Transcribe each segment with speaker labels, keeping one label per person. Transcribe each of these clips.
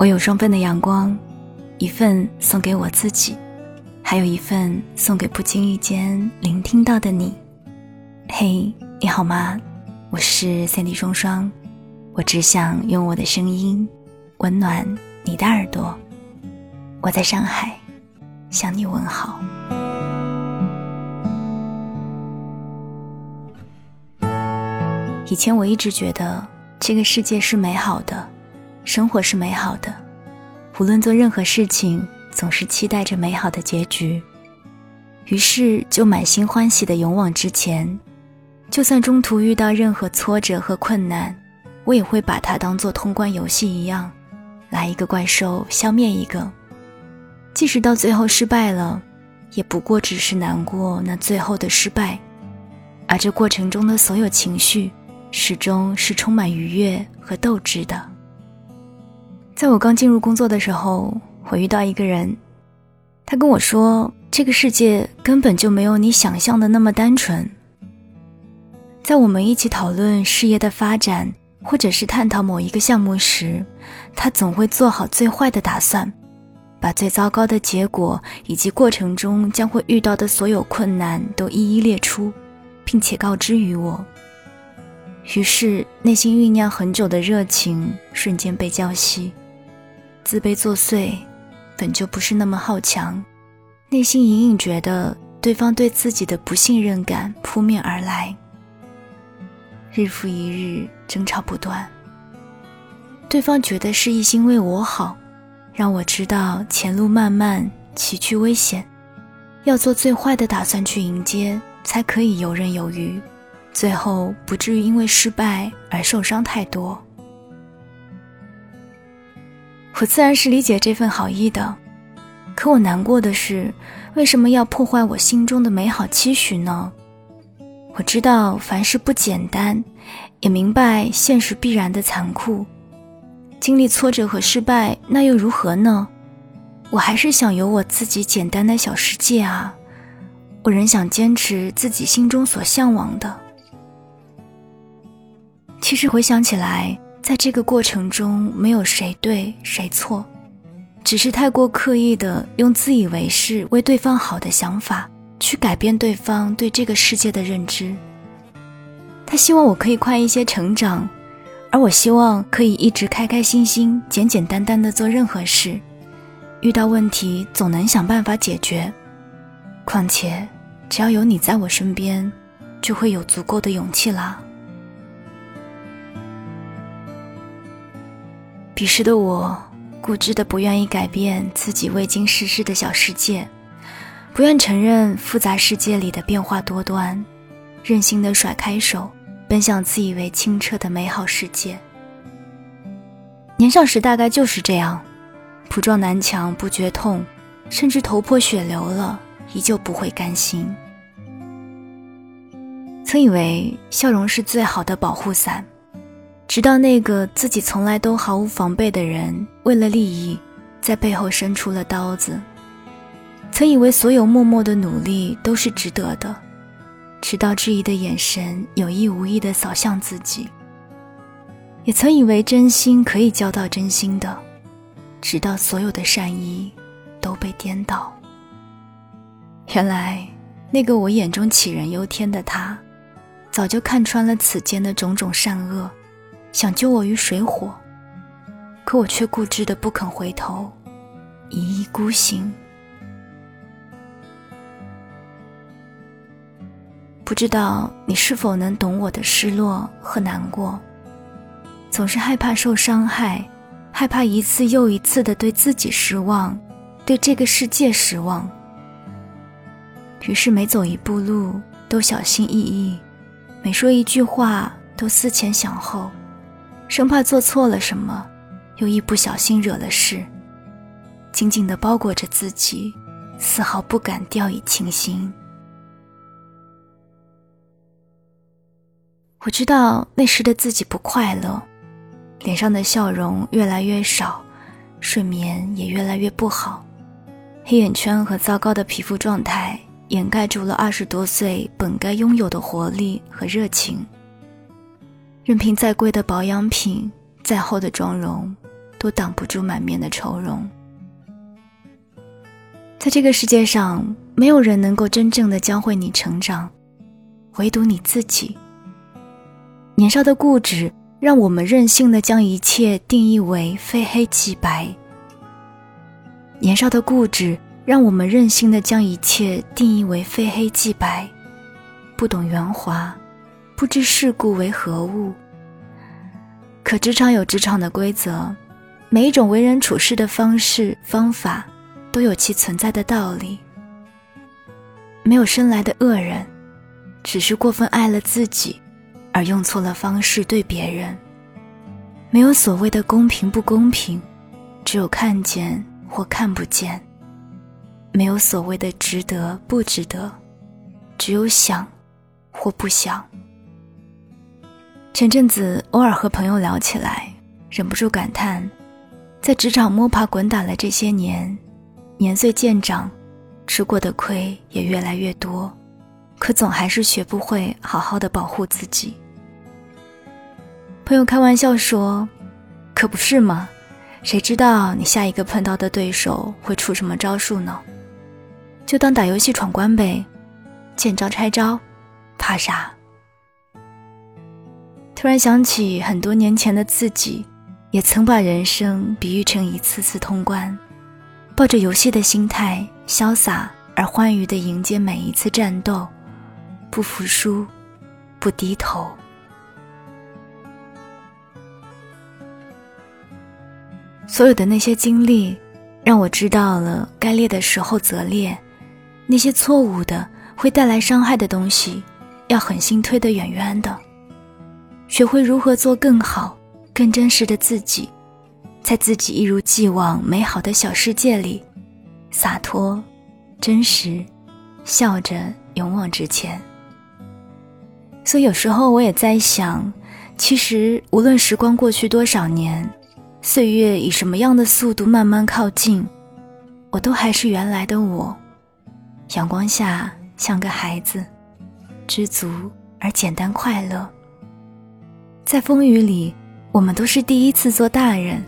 Speaker 1: 我有双份的阳光，一份送给我自己，还有一份送给不经意间聆听到的你。嘿，你好吗？我是三 D 双双，我只想用我的声音温暖你的耳朵。我在上海向你问好。以前我一直觉得这个世界是美好的，生活是美好的，无论做任何事情，总是期待着美好的结局，于是就满心欢喜的勇往直前。就算中途遇到任何挫折和困难，我也会把它当做通关游戏一样，来一个怪兽消灭一个。即使到最后失败了，也不过只是难过那最后的失败，而这过程中的所有情绪。始终是充满愉悦和斗志的。在我刚进入工作的时候，我遇到一个人，他跟我说：“这个世界根本就没有你想象的那么单纯。”在我们一起讨论事业的发展，或者是探讨某一个项目时，他总会做好最坏的打算，把最糟糕的结果以及过程中将会遇到的所有困难都一一列出，并且告知于我。于是，内心酝酿很久的热情瞬间被浇熄，自卑作祟，本就不是那么好强，内心隐隐觉得对方对自己的不信任感扑面而来。日复一日，争吵不断。对方觉得是一心为我好，让我知道前路漫漫，崎岖危险，要做最坏的打算去迎接，才可以游刃有余。最后不至于因为失败而受伤太多。我自然是理解这份好意的，可我难过的是，为什么要破坏我心中的美好期许呢？我知道凡事不简单，也明白现实必然的残酷。经历挫折和失败，那又如何呢？我还是想有我自己简单的小世界啊！我仍想坚持自己心中所向往的。其实回想起来，在这个过程中，没有谁对谁错，只是太过刻意的用自以为是为对方好的想法去改变对方对这个世界的认知。他希望我可以快一些成长，而我希望可以一直开开心心、简简单单的做任何事。遇到问题总能想办法解决。况且，只要有你在我身边，就会有足够的勇气啦。彼时的我，固执的不愿意改变自己未经世事的小世界，不愿承认复杂世界里的变化多端，任性的甩开手，奔向自以为清澈的美好世界。年少时大概就是这样，不撞南墙不觉痛，甚至头破血流了，依旧不会甘心。曾以为笑容是最好的保护伞。直到那个自己从来都毫无防备的人，为了利益，在背后伸出了刀子。曾以为所有默默的努力都是值得的，直到质疑的眼神有意无意地扫向自己。也曾以为真心可以交到真心的，直到所有的善意都被颠倒。原来，那个我眼中杞人忧天的他，早就看穿了此间的种种善恶。想救我于水火，可我却固执的不肯回头，一意孤行。不知道你是否能懂我的失落和难过？总是害怕受伤害，害怕一次又一次的对自己失望，对这个世界失望。于是每走一步路都小心翼翼，每说一句话都思前想后。生怕做错了什么，又一不小心惹了事，紧紧地包裹着自己，丝毫不敢掉以轻心。我知道那时的自己不快乐，脸上的笑容越来越少，睡眠也越来越不好，黑眼圈和糟糕的皮肤状态掩盖住了二十多岁本该拥有的活力和热情。任凭再贵的保养品、再厚的妆容，都挡不住满面的愁容。在这个世界上，没有人能够真正的教会你成长，唯独你自己。年少的固执，让我们任性的将一切定义为非黑即白。年少的固执，让我们任性的将一切定义为非黑即白，不懂圆滑，不知世故为何物。可职场有职场的规则，每一种为人处事的方式方法，都有其存在的道理。没有生来的恶人，只是过分爱了自己，而用错了方式对别人。没有所谓的公平不公平，只有看见或看不见。没有所谓的值得不值得，只有想或不想。前阵子偶尔和朋友聊起来，忍不住感叹，在职场摸爬滚打了这些年，年岁渐长，吃过的亏也越来越多，可总还是学不会好好的保护自己。朋友开玩笑说：“可不是嘛，谁知道你下一个碰到的对手会出什么招数呢？就当打游戏闯关呗，见招拆招，怕啥？”突然想起很多年前的自己，也曾把人生比喻成一次次通关，抱着游戏的心态，潇洒而欢愉地迎接每一次战斗，不服输，不低头。所有的那些经历，让我知道了该裂的时候则裂，那些错误的会带来伤害的东西，要狠心推得远远的。学会如何做更好、更真实的自己，在自己一如既往美好的小世界里，洒脱、真实，笑着勇往直前。所以有时候我也在想，其实无论时光过去多少年，岁月以什么样的速度慢慢靠近，我都还是原来的我，阳光下像个孩子，知足而简单快乐。在风雨里，我们都是第一次做大人，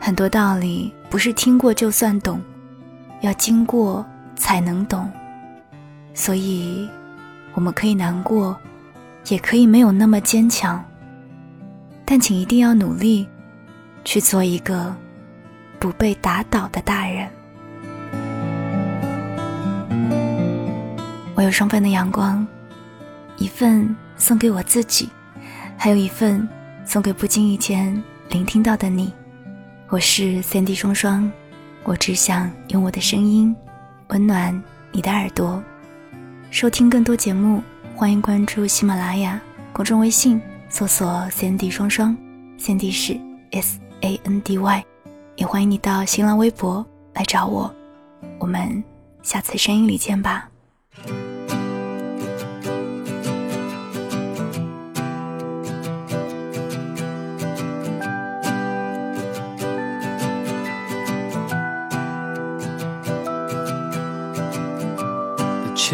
Speaker 1: 很多道理不是听过就算懂，要经过才能懂。所以，我们可以难过，也可以没有那么坚强，但请一定要努力，去做一个不被打倒的大人。我有双份的阳光，一份送给我自己。还有一份送给不经意间聆听到的你，我是三 D 双双，我只想用我的声音温暖你的耳朵。收听更多节目，欢迎关注喜马拉雅公众微信，搜索三 D 双双，三 D 是 S A N D Y，也欢迎你到新浪微博来找我，我们下次声音里见吧。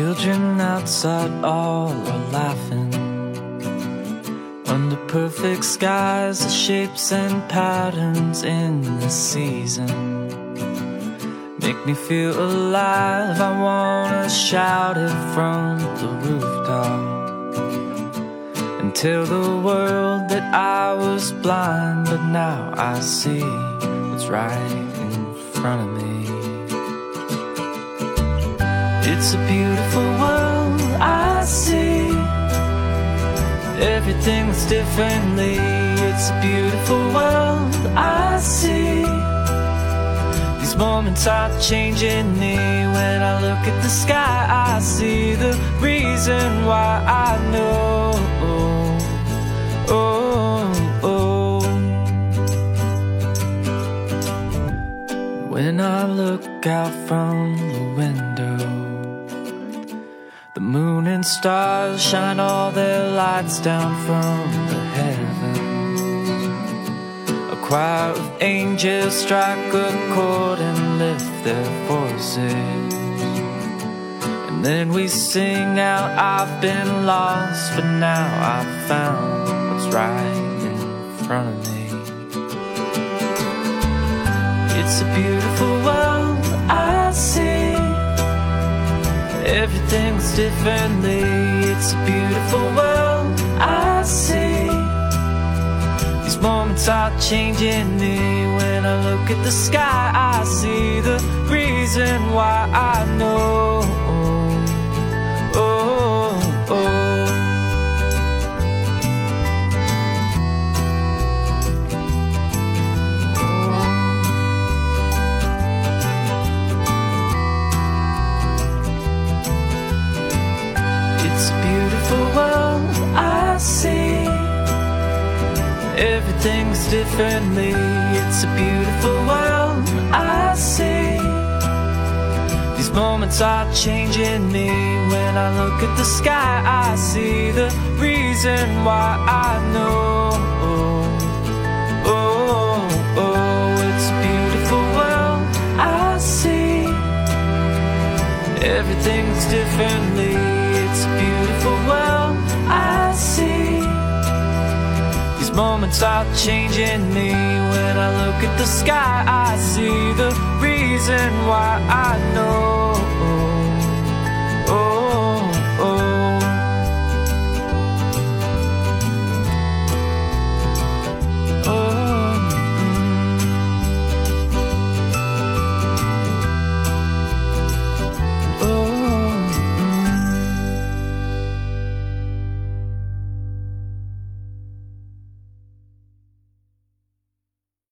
Speaker 2: Children outside all are laughing. Under perfect skies, the shapes and patterns in the season. Make me feel alive, I wanna shout it from the rooftop. And tell the world that I was blind But now I see what's right in front of me it's a beautiful world I see. Everything that's differently. It's a beautiful world I see. These moments are changing me. When I look at the sky I see the reason why I know. Oh, oh. When I look out from the window moon and stars shine all their lights down from the heavens. A choir of angels strike a chord and lift their voices. And then we sing out, I've been lost, but now I've found what's right in front of me. It's a beautiful world Everything's differently. It's a beautiful world I see. These moments are changing me. When I look at the sky, I see the reason why I know. Everything's differently. It's a beautiful world I see. These moments are changing me. When I look at the sky, I see the reason why I know. Oh, oh, it's a beautiful world I see. Everything's differently. Moments are changing me. When I look at the sky, I see the reason why I know.